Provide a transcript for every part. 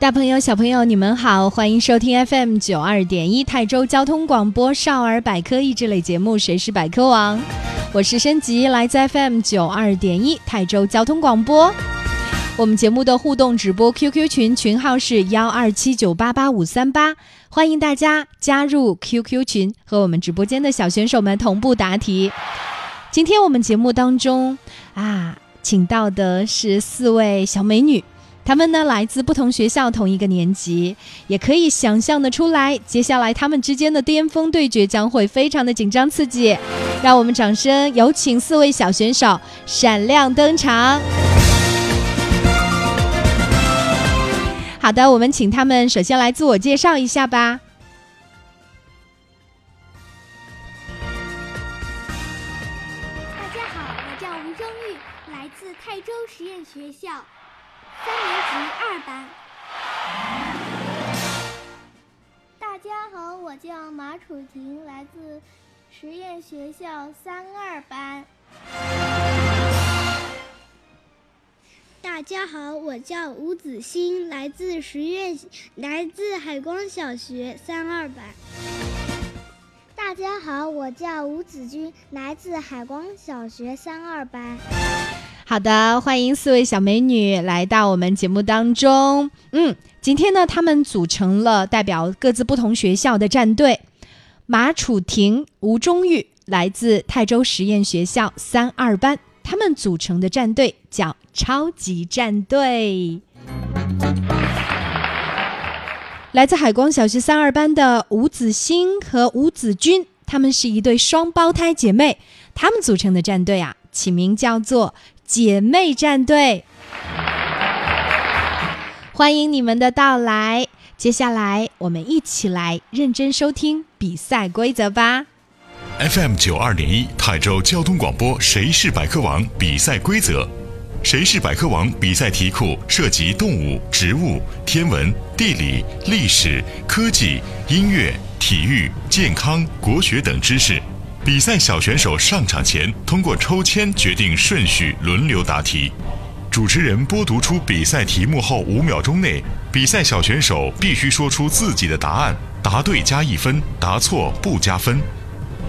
大朋友、小朋友，你们好，欢迎收听 FM 九二点一泰州交通广播少儿百科益智类节目《谁是百科王》，我是申吉，来自 FM 九二点一泰州交通广播。我们节目的互动直播 QQ 群群号是幺二七九八八五三八，欢迎大家加入 QQ 群，和我们直播间的小选手们同步答题。今天我们节目当中啊，请到的是四位小美女。他们呢来自不同学校，同一个年级，也可以想象的出来，接下来他们之间的巅峰对决将会非常的紧张刺激。让我们掌声有请四位小选手闪亮登场。好的，我们请他们首先来自我介绍一下吧。大家好，我叫吴征玉，来自泰州实验学校。三年级二班。大家好，我叫马楚婷，来自实验学校三二班。大家好，我叫吴子欣，来自实验，来自海光小学三二班。大家好，我叫吴子君，来自海光小学三二班。好的，欢迎四位小美女来到我们节目当中。嗯，今天呢，他们组成了代表各自不同学校的战队。马楚婷、吴忠玉来自泰州实验学校三二班，他们组成的战队叫超级战队。来自海光小学三二班的吴子欣和吴子君，他们是一对双胞胎姐妹，他们组成的战队啊，起名叫做。姐妹战队，欢迎你们的到来。接下来，我们一起来认真收听比赛规则吧。FM 九二点一泰州交通广播《谁是百科王》比赛规则：谁是百科王比赛题库涉及动物、植物、天文、地理、历史、科技、音乐、体育、健康、国学等知识。比赛小选手上场前，通过抽签决定顺序，轮流答题。主持人播读出比赛题目后五秒钟内，比赛小选手必须说出自己的答案，答对加一分，答错不加分。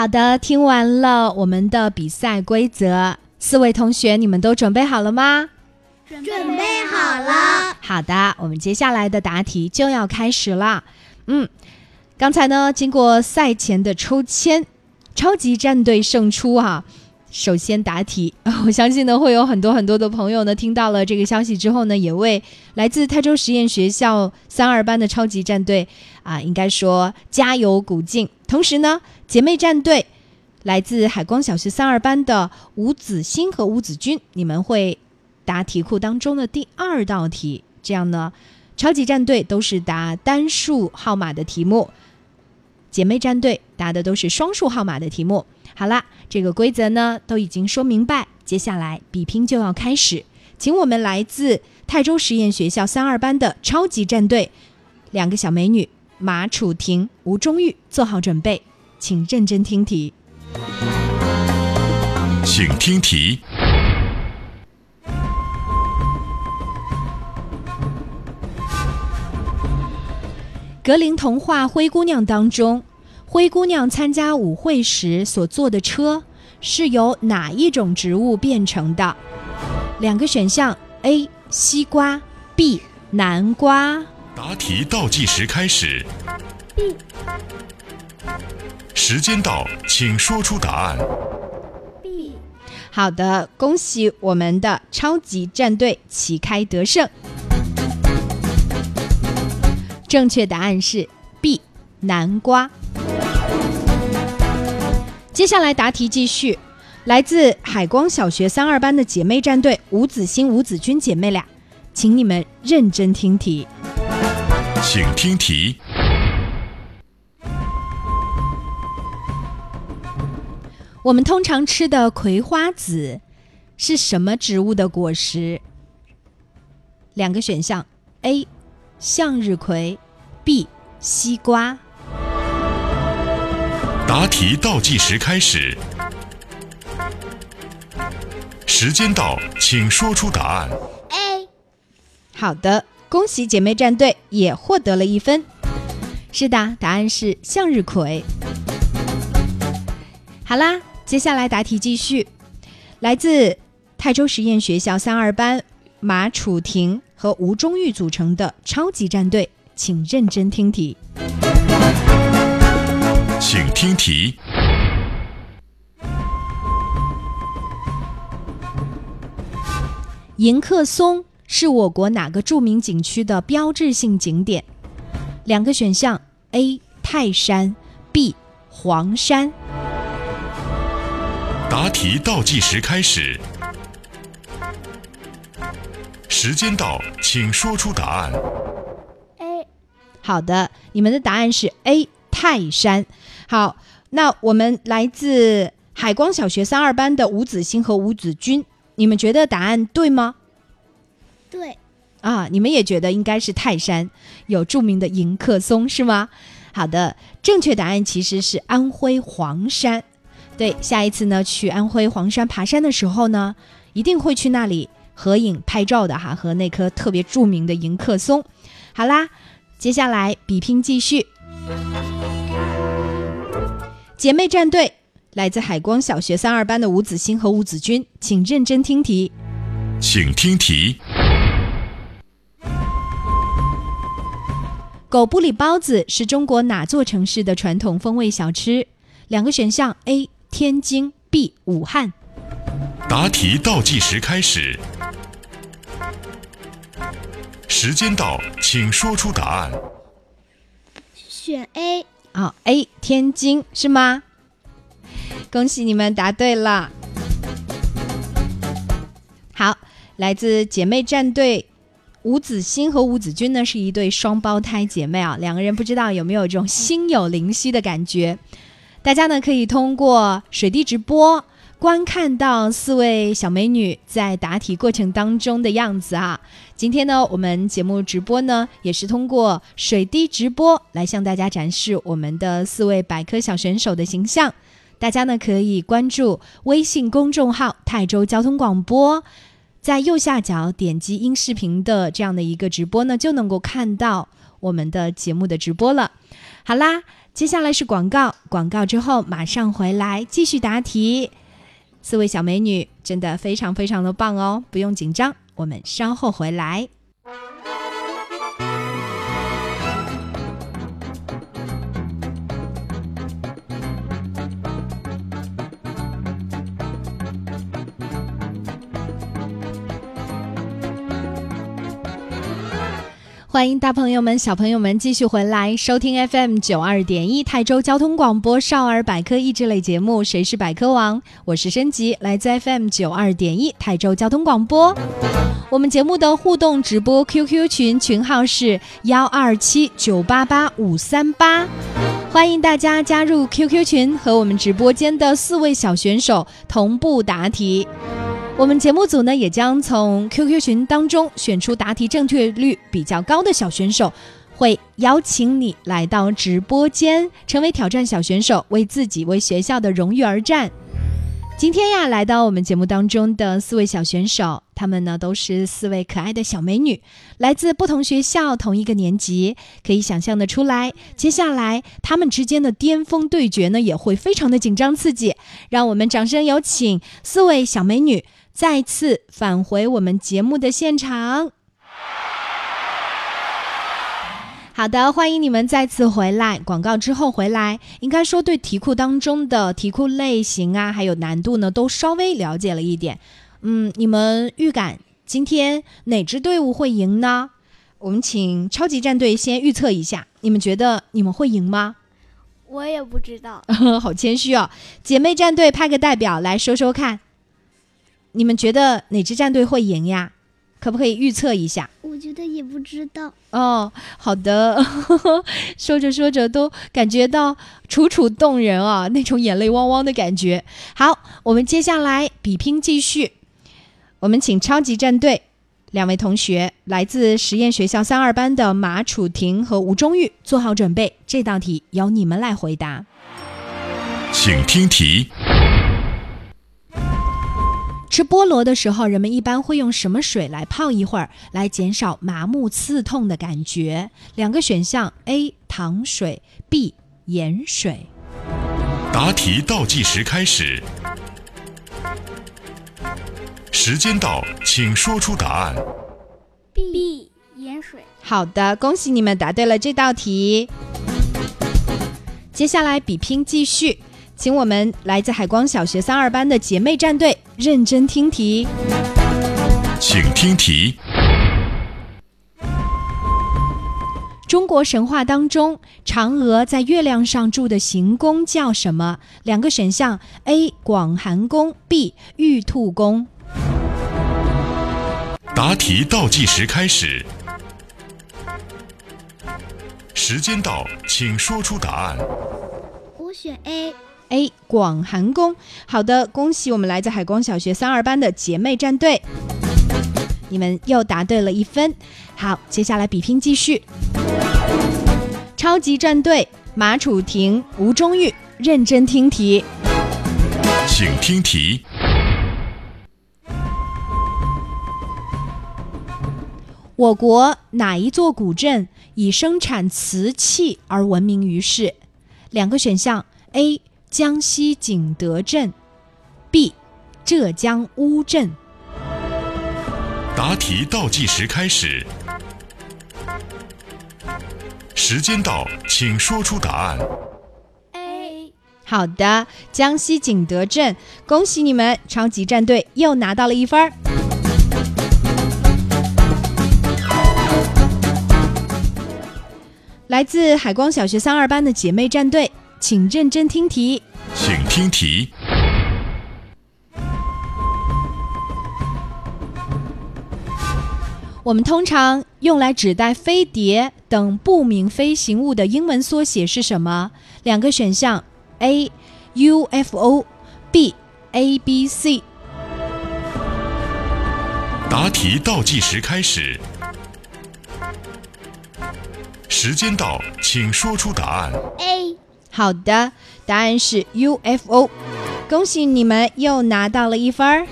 好的，听完了我们的比赛规则，四位同学，你们都准备好了吗？准备好了。好的，我们接下来的答题就要开始了。嗯，刚才呢，经过赛前的抽签，超级战队胜出哈，首先答题，我相信呢会有很多很多的朋友呢听到了这个消息之后呢，也为来自泰州实验学校三二班的超级战队啊，应该说加油鼓劲。同时呢，姐妹战队来自海光小学三二班的吴子欣和吴子君，你们会答题库当中的第二道题。这样呢，超级战队都是答单数号码的题目，姐妹战队答的都是双数号码的题目。好啦，这个规则呢都已经说明白，接下来比拼就要开始，请我们来自泰州实验学校三二班的超级战队两个小美女马楚婷、吴中玉做好准备，请认真听题。请听题。格林童话《灰姑娘》当中，灰姑娘参加舞会时所坐的车是由哪一种植物变成的？两个选项：A. 西瓜，B. 南瓜。答题倒计时开始。B 时间到，请说出答案。B 好的，恭喜我们的超级战队旗开得胜。正确答案是 B，南瓜。接下来答题继续，来自海光小学三二班的姐妹战队吴子欣、吴子君姐妹俩，请你们认真听题。请听题。我们通常吃的葵花籽是什么植物的果实？两个选项：A. 向日葵，B. 西瓜。答题倒计时开始。时间到，请说出答案。A 好的，恭喜姐妹战队也获得了一分。是的，答案是向日葵。好啦，接下来答题继续。来自泰州实验学校三二班马楚婷和吴中玉组成的超级战队，请认真听题。请听题。迎客松是我国哪个著名景区的标志性景点？两个选项：A. 泰山，B. 黄山。答题倒计时开始。时间到，请说出答案。A 好的，你们的答案是 A 泰山。好，那我们来自海光小学三二班的吴子欣和吴子君，你们觉得答案对吗？对，啊，你们也觉得应该是泰山，有著名的迎客松是吗？好的，正确答案其实是安徽黄山。对，下一次呢去安徽黄山爬山的时候呢，一定会去那里合影拍照的哈，和那棵特别著名的迎客松。好啦，接下来比拼继续。姐妹战队来自海光小学三二班的吴子欣和吴子君，请认真听题。请听题。狗不理包子是中国哪座城市的传统风味小吃？两个选项：A. 天津，B. 武汉。答题倒计时开始。时间到，请说出答案。选 A 啊、a 天津是吗？恭喜你们答对了。好，来自姐妹战队吴子欣和吴子君呢是一对双胞胎姐妹啊，两个人不知道有没有这种心有灵犀的感觉？大家呢可以通过水滴直播观看到四位小美女在答题过程当中的样子啊。今天呢，我们节目直播呢也是通过水滴直播来向大家展示我们的四位百科小选手的形象。大家呢可以关注微信公众号“泰州交通广播”，在右下角点击音视频的这样的一个直播呢，就能够看到我们的节目的直播了。好啦，接下来是广告，广告之后马上回来继续答题。四位小美女真的非常非常的棒哦，不用紧张，我们稍后回来。欢迎大朋友们、小朋友们继续回来收听 FM 九二点一泰州交通广播少儿百科益智类节目《谁是百科王》，我是申吉，来自 FM 九二点一泰州交通广播。我们节目的互动直播 QQ 群群号是幺二七九八八五三八，欢迎大家加入 QQ 群，和我们直播间的四位小选手同步答题。我们节目组呢，也将从 QQ 群当中选出答题正确率比较高的小选手，会邀请你来到直播间，成为挑战小选手，为自己、为学校的荣誉而战。今天呀，来到我们节目当中的四位小选手，他们呢都是四位可爱的小美女，来自不同学校，同一个年级，可以想象的出来，接下来他们之间的巅峰对决呢，也会非常的紧张刺激。让我们掌声有请四位小美女。再次返回我们节目的现场。好的，欢迎你们再次回来。广告之后回来，应该说对题库当中的题库类型啊，还有难度呢，都稍微了解了一点。嗯，你们预感今天哪支队伍会赢呢？我们请超级战队先预测一下，你们觉得你们会赢吗？我也不知道，好谦虚哦。姐妹战队派个代表来说说看。你们觉得哪支战队会赢呀？可不可以预测一下？我觉得也不知道。哦，好的。说着说着都感觉到楚楚动人啊，那种眼泪汪汪的感觉。好，我们接下来比拼继续。我们请超级战队两位同学，来自实验学校三二班的马楚婷和吴中玉，做好准备，这道题由你们来回答。请听题。吃菠萝的时候，人们一般会用什么水来泡一会儿，来减少麻木刺痛的感觉？两个选项：A. 糖水，B. 盐水。答题倒计时开始，时间到，请说出答案。B. 盐水。好的，恭喜你们答对了这道题。接下来比拼继续。请我们来自海光小学三二班的姐妹战队认真听题，请听题。中国神话当中，嫦娥在月亮上住的行宫叫什么？两个选项：A. 广寒宫，B. 玉兔宫。答题倒计时开始，时间到，请说出答案。我选 A。A 广寒宫，好的，恭喜我们来自海光小学三二班的姐妹战队，你们又答对了一分。好，接下来比拼继续。超级战队马楚婷、吴中玉，认真听题，请听题。我国哪一座古镇以生产瓷器而闻名于世？两个选项：A。江西景德镇，B，浙江乌镇。答题倒计时开始，时间到，请说出答案。A，好的，江西景德镇，恭喜你们，超级战队又拿到了一分儿。来自海光小学三二班的姐妹战队。请认真听题，请听题。我们通常用来指代飞碟等不明飞行物的英文缩写是什么？两个选项：A. UFO，B. ABC。答题倒计时开始，时间到，请说出答案。A。好的，答案是 UFO，恭喜你们又拿到了一分儿。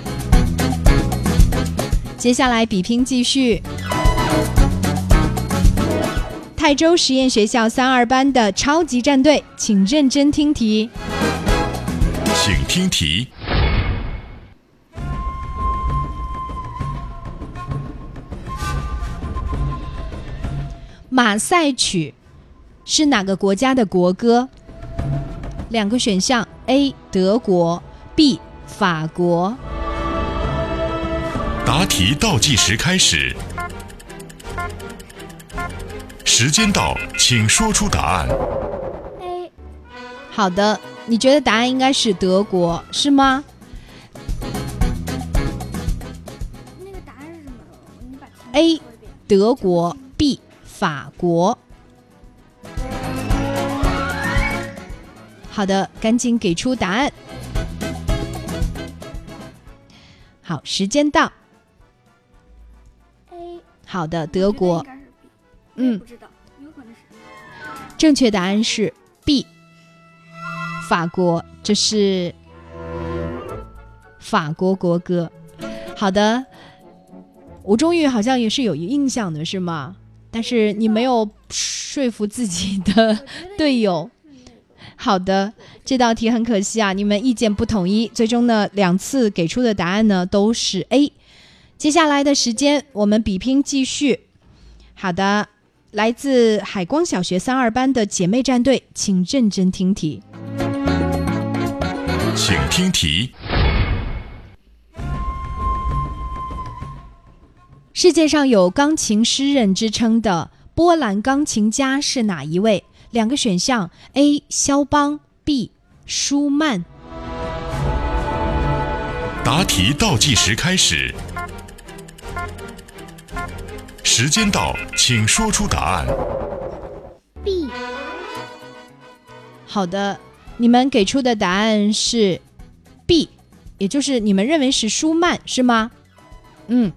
接下来比拼继续，泰州实验学校三二班的超级战队，请认真听题，请听题。马赛曲是哪个国家的国歌？两个选项：A. 德国，B. 法国。答题倒计时开始，时间到，请说出答案。A 好的，你觉得答案应该是德国，是吗？那个答案是什么？你把 A 德国，B 法国。好的，赶紧给出答案。好，时间到。A 好的，德国嗯不知道，有可能是正确答案是 B，法国，这是法国国歌。好的，吴中玉好像也是有印象的，是吗？但是你没有说服自己的队友。好的，这道题很可惜啊，你们意见不统一，最终呢两次给出的答案呢都是 A。接下来的时间我们比拼继续。好的，来自海光小学三二班的姐妹战队，请认真听题。请听题。世界上有钢琴诗人之称的波兰钢琴家是哪一位？两个选项：A. 肖邦，B. 舒曼。答题倒计时开始，时间到，请说出答案。B 好的，你们给出的答案是 B，也就是你们认为是舒曼，是吗？嗯，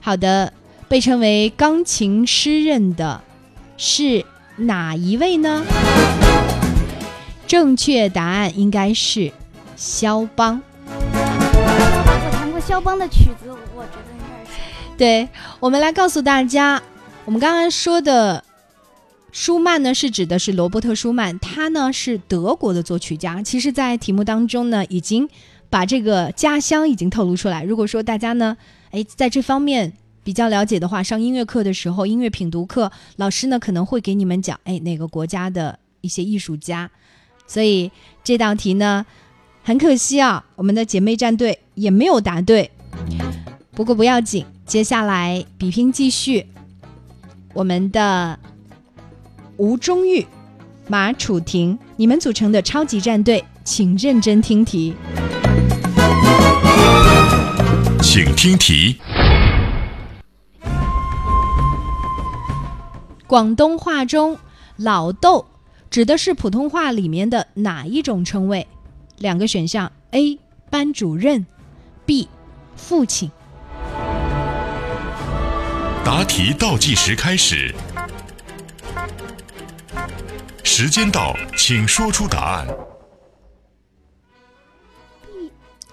好的。被称为钢琴诗人的是哪一位呢？正确答案应该是肖邦。我弹过肖邦的曲子，我觉得应该是对，我们来告诉大家，我们刚刚说的舒曼呢，是指的是罗伯特·舒曼，他呢是德国的作曲家。其实，在题目当中呢，已经把这个家乡已经透露出来。如果说大家呢，哎，在这方面比较了解的话，上音乐课的时候，音乐品读课，老师呢可能会给你们讲，哎，哪个国家的一些艺术家。所以这道题呢，很可惜啊，我们的姐妹战队也没有答对。不过不要紧，接下来比拼继续。我们的吴中玉、马楚婷，你们组成的超级战队，请认真听题。请听题。广东话中“老豆”指的是普通话里面的哪一种称谓？两个选项：A. 班主任，B. 父亲。答题倒计时开始，时间到，请说出答案。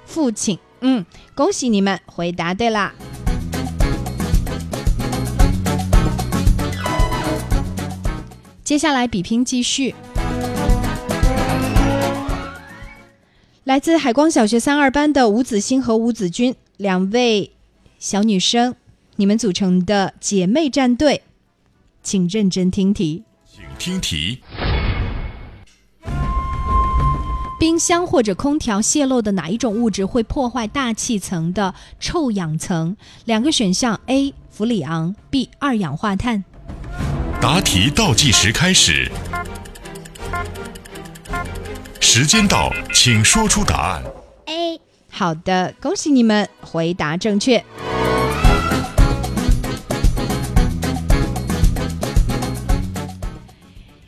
父亲。嗯，恭喜你们回答对啦。接下来比拼继续。来自海光小学三二班的吴子欣和吴子君两位小女生，你们组成的姐妹战队，请认真听题。请听题。冰箱或者空调泄漏的哪一种物质会破坏大气层的臭氧层？两个选项：A. 氟里昂，B. 二氧化碳。答题倒计时开始，时间到，请说出答案。A 好的，恭喜你们回答正确。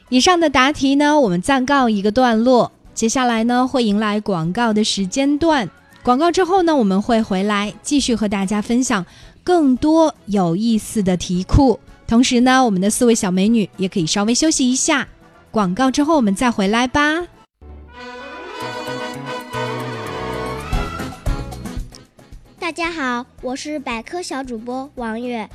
以上的答题呢，我们暂告一个段落。接下来呢，会迎来广告的时间段。广告之后呢，我们会回来继续和大家分享更多有意思的题库。同时呢，我们的四位小美女也可以稍微休息一下。广告之后我们再回来吧。大家好，我是百科小主播王悦。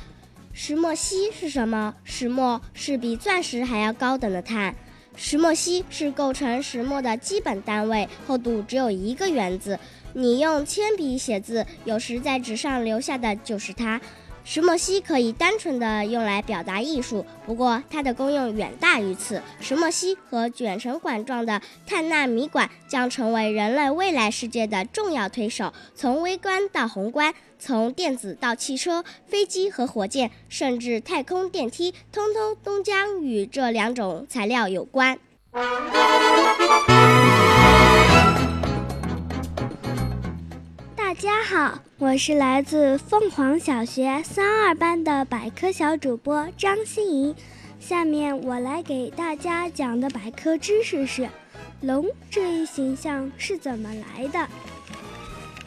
石墨烯是什么？石墨是比钻石还要高等的碳。石墨烯是构成石墨的基本单位，厚度只有一个原子。你用铅笔写字，有时在纸上留下的就是它。石墨烯可以单纯的用来表达艺术，不过它的功用远大于此。石墨烯和卷成管状的碳纳米管将成为人类未来世界的重要推手。从微观到宏观，从电子到汽车、飞机和火箭，甚至太空电梯，通通都将与这两种材料有关。大家好，我是来自凤凰小学三二班的百科小主播张欣怡。下面我来给大家讲的百科知识是：龙这一形象是怎么来的？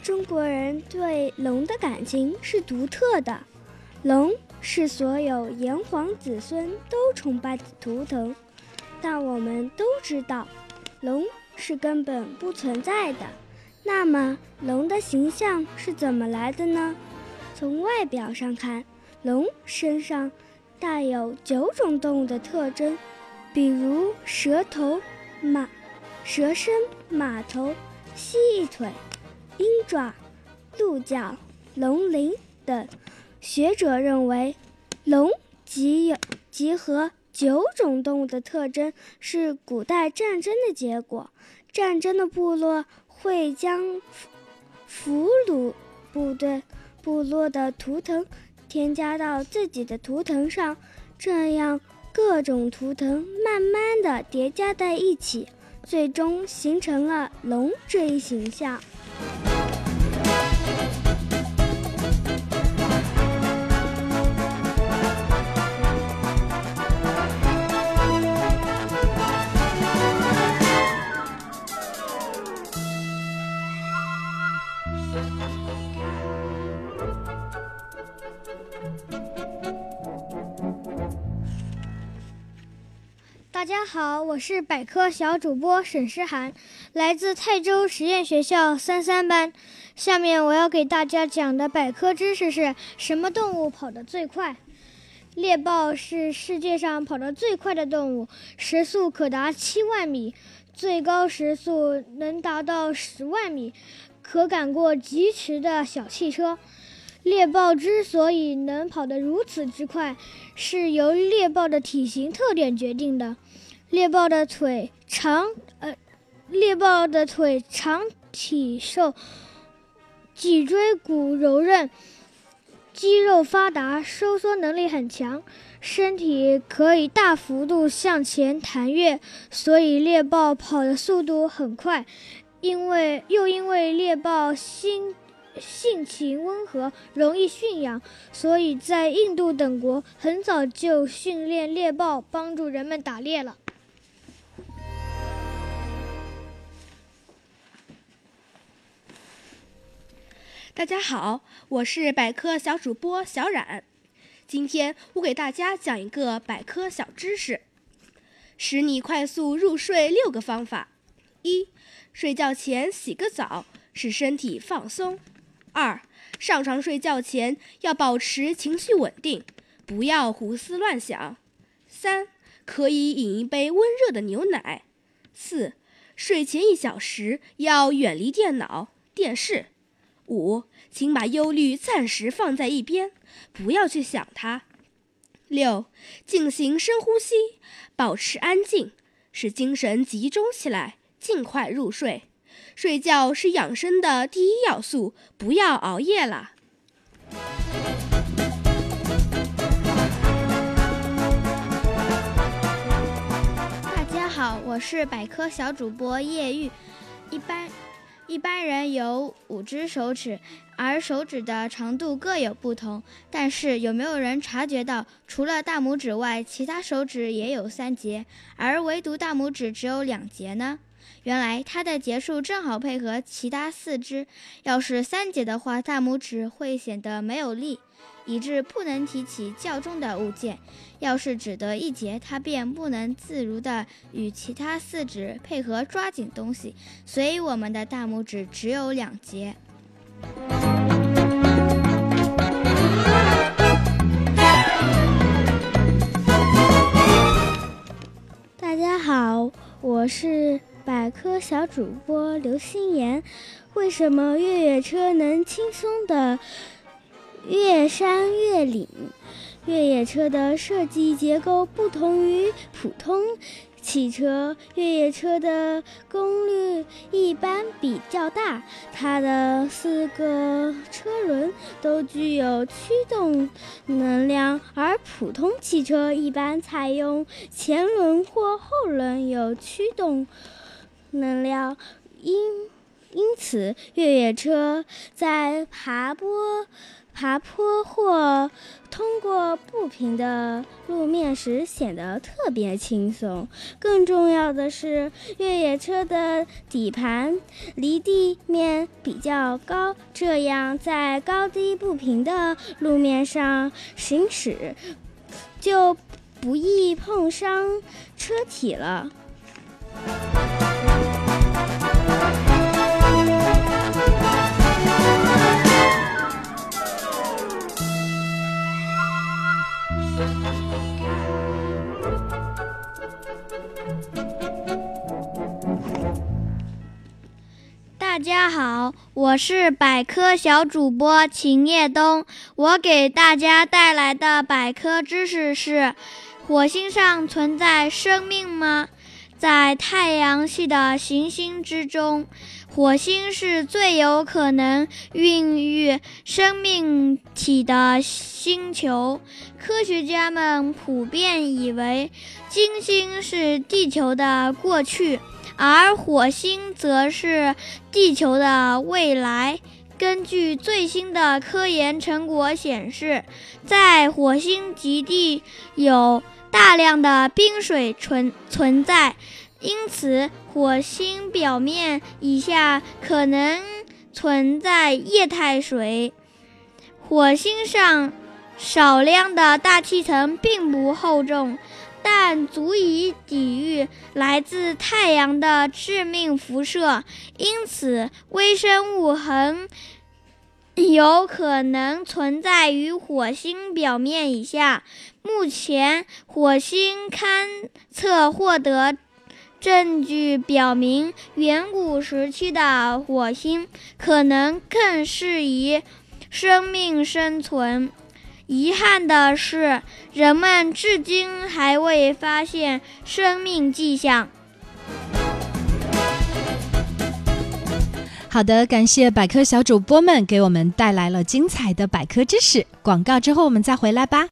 中国人对龙的感情是独特的，龙是所有炎黄子孙都崇拜的图腾。但我们都知道，龙是根本不存在的。那么，龙的形象是怎么来的呢？从外表上看，龙身上带有九种动物的特征，比如蛇头、马、蛇身、马头、蜥蜴腿、鹰爪、鹿角、龙鳞等。学者认为，龙集有集合九种动物的特征，是古代战争的结果。战争的部落。会将俘虏部队部落的图腾添加到自己的图腾上，这样各种图腾慢慢的叠加在一起，最终形成了龙这一形象。大家好，我是百科小主播沈诗涵，来自泰州实验学校三三班。下面我要给大家讲的百科知识是什么动物跑得最快？猎豹是世界上跑得最快的动物，时速可达七万米，最高时速能达到十万米，可赶过疾驰的小汽车。猎豹之所以能跑得如此之快，是由猎豹的体型特点决定的。猎豹的腿长，呃，猎豹的腿长体瘦，脊椎骨柔韧，肌肉发达，收缩能力很强，身体可以大幅度向前弹跃，所以猎豹跑的速度很快。因为又因为猎豹性性情温和，容易驯养，所以在印度等国很早就训练猎豹，帮助人们打猎了。大家好，我是百科小主播小冉。今天我给大家讲一个百科小知识，使你快速入睡六个方法：一、睡觉前洗个澡，使身体放松；二、上床睡觉前要保持情绪稳定，不要胡思乱想；三、可以饮一杯温热的牛奶；四、睡前一小时要远离电脑、电视。五，请把忧虑暂时放在一边，不要去想它。六，进行深呼吸，保持安静，使精神集中起来，尽快入睡。睡觉是养生的第一要素，不要熬夜了。大家好，我是百科小主播叶玉，一般。一般人有五只手指，而手指的长度各有不同。但是有没有人察觉到，除了大拇指外，其他手指也有三节，而唯独大拇指只有两节呢？原来它的节数正好配合其他四肢。要是三节的话，大拇指会显得没有力。以致不能提起较重的物件。要是只得一节，它便不能自如地与其他四指配合抓紧东西。所以我们的大拇指只有两节。大家好，我是百科小主播刘心妍。为什么越野车能轻松的？越山越岭。越野车的设计结构不同于普通汽车，越野车的功率一般比较大，它的四个车轮都具有驱动能量，而普通汽车一般采用前轮或后轮有驱动能量，因因此越野车在爬坡。爬坡或通过不平的路面时显得特别轻松。更重要的是，越野车的底盘离地面比较高，这样在高低不平的路面上行驶就不易碰伤车体了。大家好，我是百科小主播秦叶东。我给大家带来的百科知识是：火星上存在生命吗？在太阳系的行星之中，火星是最有可能孕育生命体的星球。科学家们普遍以为，金星是地球的过去。而火星则是地球的未来。根据最新的科研成果显示，在火星极地有大量的冰水存存在，因此火星表面以下可能存在液态水。火星上少量的大气层并不厚重。但足以抵御来自太阳的致命辐射，因此微生物很有可能存在于火星表面以下。目前，火星勘测获得证据表明，远古时期的火星可能更适宜生命生存。遗憾的是，人们至今还未发现生命迹象。好的，感谢百科小主播们给我们带来了精彩的百科知识。广告之后，我们再回来吧。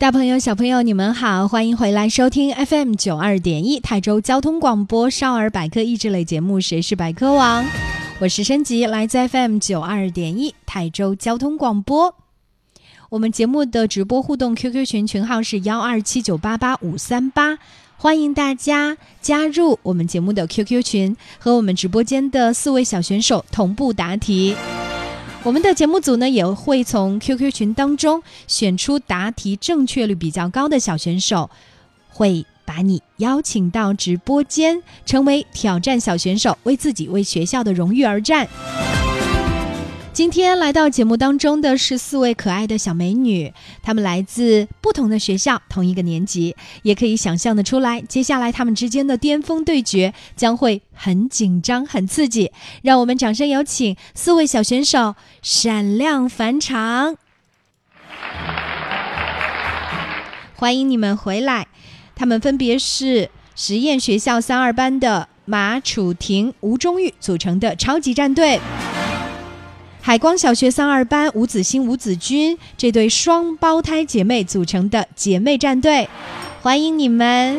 大朋友、小朋友，你们好，欢迎回来收听 FM 九二点一泰州交通广播少儿百科益智类节目《谁是百科王》，我是升级，来自 FM 九二点一泰州交通广播。我们节目的直播互动 QQ 群群号是幺二七九八八五三八，欢迎大家加入我们节目的 QQ 群，和我们直播间的四位小选手同步答题。我们的节目组呢也会从 QQ 群当中选出答题正确率比较高的小选手，会把你邀请到直播间，成为挑战小选手，为自己、为学校的荣誉而战。今天来到节目当中的是四位可爱的小美女，她们来自不同的学校，同一个年级，也可以想象的出来，接下来她们之间的巅峰对决将会很紧张、很刺激。让我们掌声有请四位小选手闪亮返场，欢迎你们回来。他们分别是实验学校三二班的马楚婷、吴忠玉组成的超级战队。海光小学三二班吴子欣、吴子君这对双胞胎姐妹组成的姐妹战队，欢迎你们！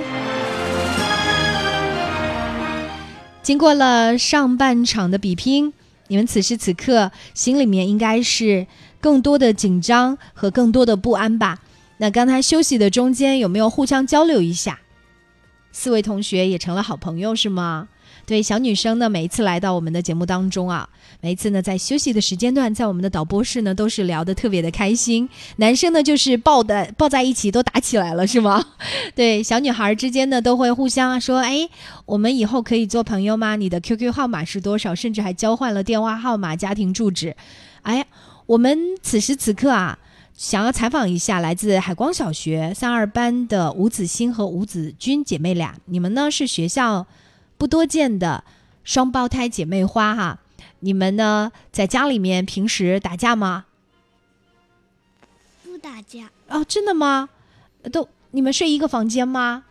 经过了上半场的比拼，你们此时此刻心里面应该是更多的紧张和更多的不安吧？那刚才休息的中间有没有互相交流一下？四位同学也成了好朋友是吗？对，小女生呢，每一次来到我们的节目当中啊，每次呢，在休息的时间段，在我们的导播室呢，都是聊得特别的开心。男生呢，就是抱的抱在一起都打起来了，是吗？对，小女孩之间呢，都会互相说，哎，我们以后可以做朋友吗？你的 QQ 号码是多少？甚至还交换了电话号码、家庭住址。哎，我们此时此刻啊。想要采访一下来自海光小学三二班的吴子欣和吴子君姐妹俩，你们呢是学校不多见的双胞胎姐妹花哈。你们呢在家里面平时打架吗？不打架哦，真的吗？都你们睡一个房间吗？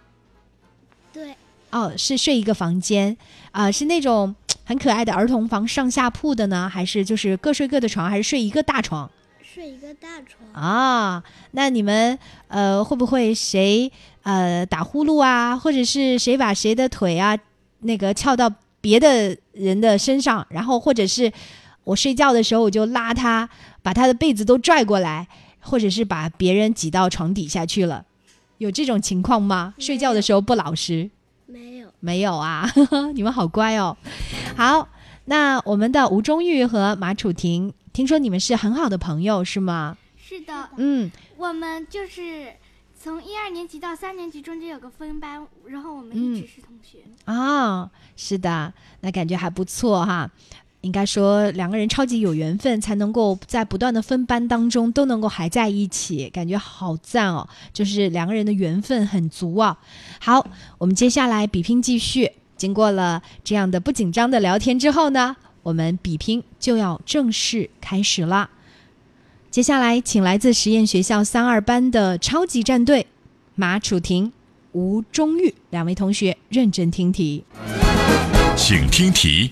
对。哦，是睡一个房间啊？是那种很可爱的儿童房上下铺的呢，还是就是各睡各的床，还是睡一个大床？睡一个大床啊，那你们呃会不会谁呃打呼噜啊，或者是谁把谁的腿啊那个翘到别的人的身上，然后或者是我睡觉的时候我就拉他把他的被子都拽过来，或者是把别人挤到床底下去了，有这种情况吗？睡觉的时候不老实？没有，没有啊，你们好乖哦。好，那我们的吴中玉和马楚婷。听说你们是很好的朋友，是吗？是的，嗯，我们就是从一二年级到三年级中间有个分班，然后我们一直是同学。啊，是的，那感觉还不错哈。应该说两个人超级有缘分，才能够在不断的分班当中都能够还在一起，感觉好赞哦！就是两个人的缘分很足啊。好，我们接下来比拼继续。经过了这样的不紧张的聊天之后呢？我们比拼就要正式开始了。接下来，请来自实验学校三二班的超级战队马楚婷、吴忠玉两位同学认真听题。请听题：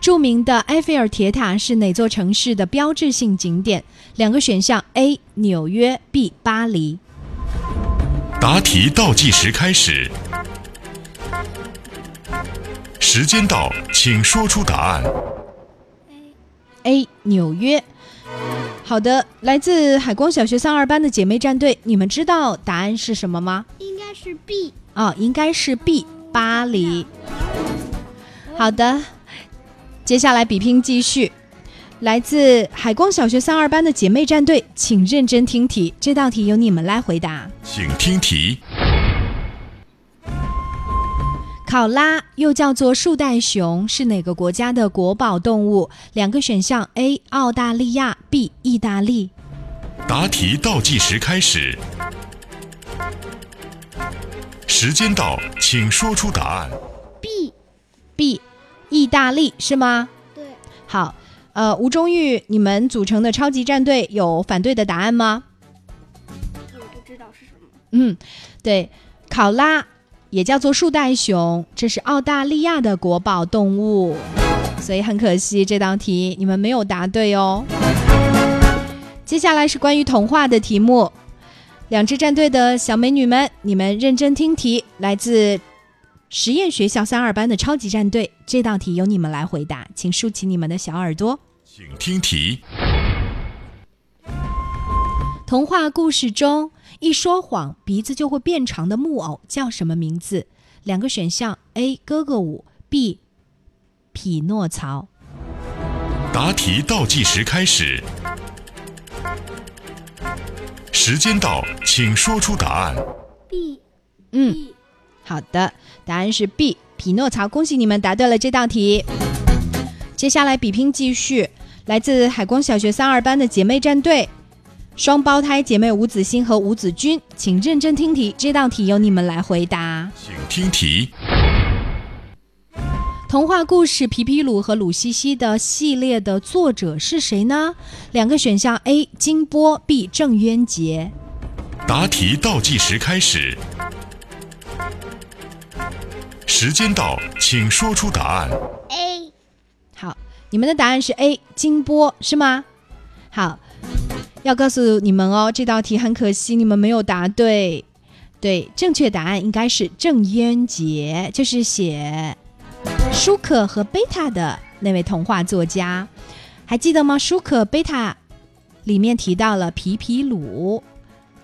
著名的埃菲尔铁塔是哪座城市的标志性景点？两个选项：A. 纽约，B. 巴黎。答题倒计时开始。时间到，请说出答案。A. 纽约。好的，来自海光小学三二班的姐妹战队，你们知道答案是什么吗？应该是 B。哦，应该是 B，巴黎。好的，接下来比拼继续。来自海光小学三二班的姐妹战队，请认真听题，这道题由你们来回答。请听题。考拉又叫做树袋熊，是哪个国家的国宝动物？两个选项：A. 澳大利亚，B. 意大利。答题倒计时开始，时间到，请说出答案。B，B，意大利是吗？对。好，呃，吴忠玉，你们组成的超级战队有反对的答案吗？我不知道是什么。嗯，对，考拉。也叫做树袋熊，这是澳大利亚的国宝动物，所以很可惜这道题你们没有答对哦。接下来是关于童话的题目，两支战队的小美女们，你们认真听题，来自实验学校三二班的超级战队，这道题由你们来回答，请竖起你们的小耳朵，请听题。童话故事中。一说谎，鼻子就会变长的木偶叫什么名字？两个选项：A. 哥哥舞，B. 匹诺曹。答题倒计时开始，时间到，请说出答案。B。嗯，好的，答案是 B. 匹诺曹。恭喜你们答对了这道题。接下来比拼继续，来自海光小学三二班的姐妹战队。双胞胎姐妹吴子欣和吴子君，请认真听题，这道题由你们来回答。请听题。童话故事《皮皮鲁和鲁西西》的系列的作者是谁呢？两个选项：A. 金波，B. 郑渊洁。答题倒计时开始，时间到，请说出答案。A。好，你们的答案是 A. 金波，是吗？好。要告诉你们哦，这道题很可惜，你们没有答对。对，正确答案应该是郑渊洁，就是写舒克和贝塔的那位童话作家，还记得吗？舒克贝塔里面提到了皮皮鲁，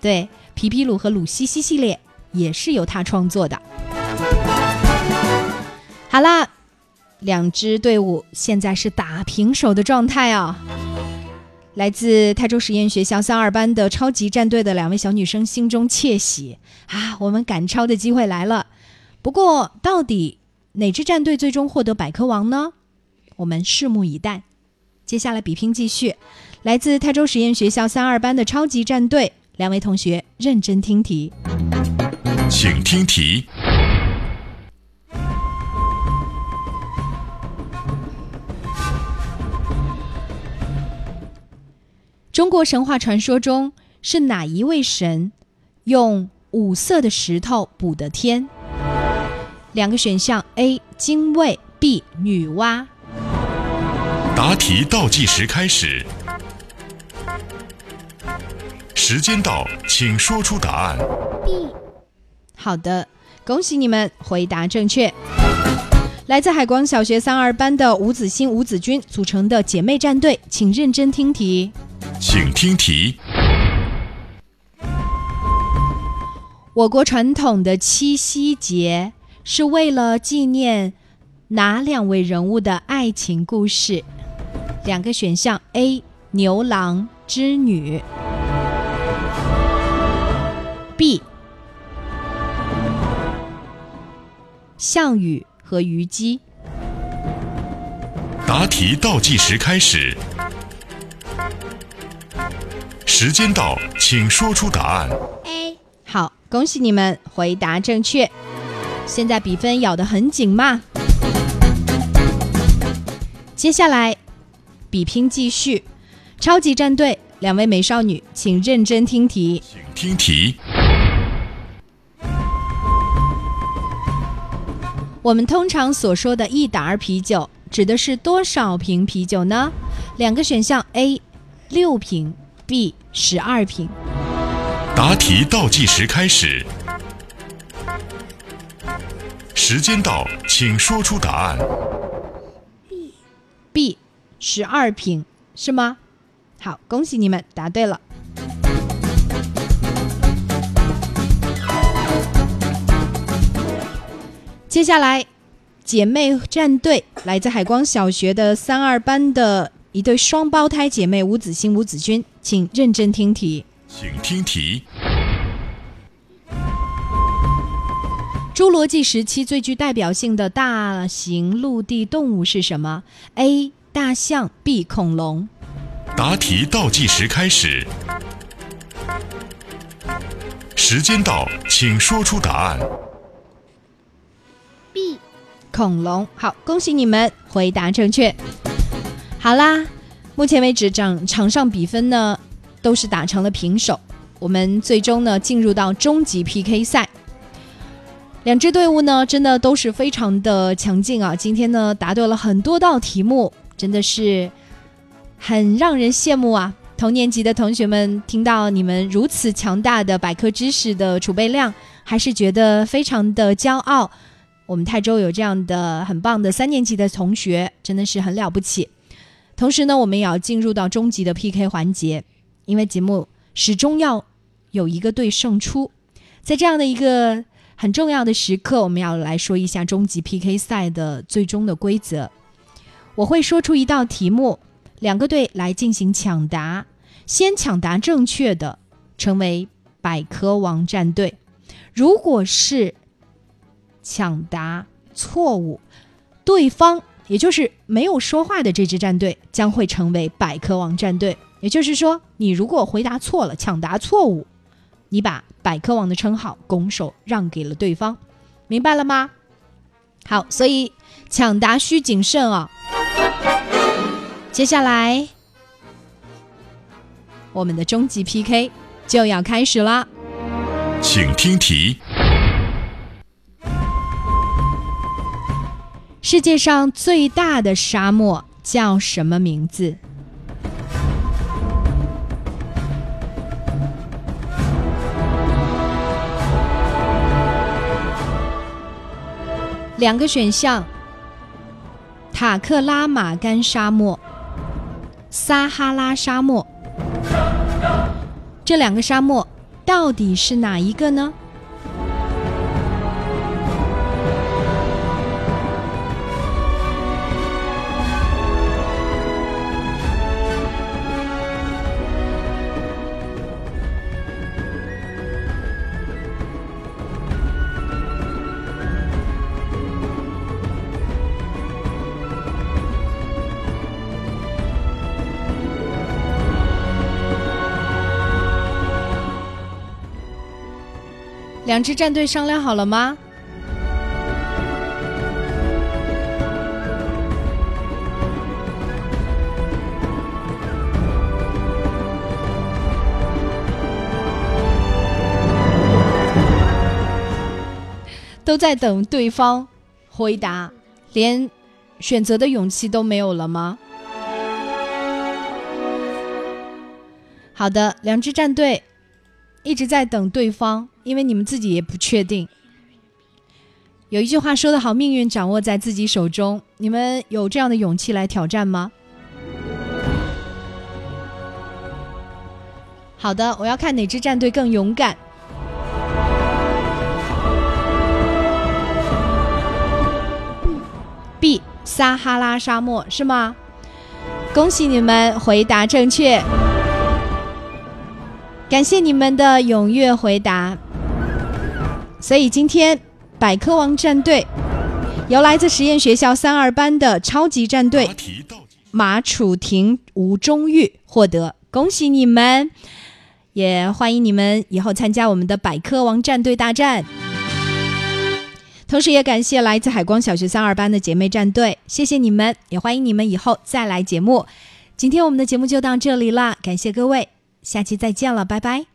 对，皮皮鲁和鲁西西系列也是由他创作的。好啦，两支队伍现在是打平手的状态哦。来自泰州实验学校三二班的超级战队的两位小女生心中窃喜啊，我们赶超的机会来了。不过，到底哪支战队最终获得百科王呢？我们拭目以待。接下来比拼继续，来自泰州实验学校三二班的超级战队，两位同学认真听题，请听题。中国神话传说中是哪一位神用五色的石头补的天？两个选项：A. 精卫，B. 女娲。答题倒计时开始，时间到，请说出答案。B 好的，恭喜你们回答正确。来自海光小学三二班的吴子欣、吴子君组成的姐妹战队，请认真听题。请听题。我国传统的七夕节是为了纪念哪两位人物的爱情故事？两个选项：A. 牛郎织女；B. 项羽和虞姬。答题倒计时开始，时间到，请说出答案。A 好，恭喜你们回答正确。现在比分咬得很紧嘛。接下来比拼继续，超级战队两位美少女，请认真听题。请听题。我们通常所说的一打儿啤酒，指的是多少瓶啤酒呢？两个选项：A. 六瓶，B. 十二瓶。答题倒计时开始，时间到，请说出答案。B 十二瓶是吗？好，恭喜你们答对了。接下来，姐妹战队来自海光小学的三二班的一对双胞胎姐妹吴子欣、吴子君，请认真听题。请听题。侏罗纪时期最具代表性的大型陆地动物是什么？A. 大象，B. 恐龙。答题倒计时开始，时间到，请说出答案。B 恐龙。好，恭喜你们回答正确。好啦，目前为止场场上比分呢都是打成了平手，我们最终呢进入到终极 PK 赛。两支队伍呢真的都是非常的强劲啊！今天呢答对了很多道题目，真的是很让人羡慕啊！同年级的同学们听到你们如此强大的百科知识的储备量，还是觉得非常的骄傲。我们泰州有这样的很棒的三年级的同学，真的是很了不起。同时呢，我们也要进入到终极的 PK 环节，因为节目始终要有一个队胜出。在这样的一个很重要的时刻，我们要来说一下终极 PK 赛的最终的规则。我会说出一道题目，两个队来进行抢答，先抢答正确的成为百科王战队。如果是抢答错误，对方也就是没有说话的这支战队将会成为百科王战队。也就是说，你如果回答错了，抢答错误，你把百科王的称号拱手让给了对方，明白了吗？好，所以抢答需谨慎啊。接下来，我们的终极 PK 就要开始啦。请听题。世界上最大的沙漠叫什么名字？两个选项：塔克拉玛干沙漠、撒哈拉沙漠。这两个沙漠到底是哪一个呢？两支战队商量好了吗？都在等对方回答，连选择的勇气都没有了吗？好的，两支战队一直在等对方，因为你们自己也不确定。有一句话说得好，命运掌握在自己手中。你们有这样的勇气来挑战吗？好的，我要看哪支战队更勇敢。B 撒哈拉沙漠是吗？恭喜你们回答正确，感谢你们的踊跃回答。所以今天百科王战队由来自实验学校三二班的超级战队马楚婷、吴中玉获得，恭喜你们！也欢迎你们以后参加我们的百科王战队大战。同时，也感谢来自海光小学三二班的姐妹战队，谢谢你们，也欢迎你们以后再来节目。今天我们的节目就到这里了，感谢各位，下期再见了，拜拜。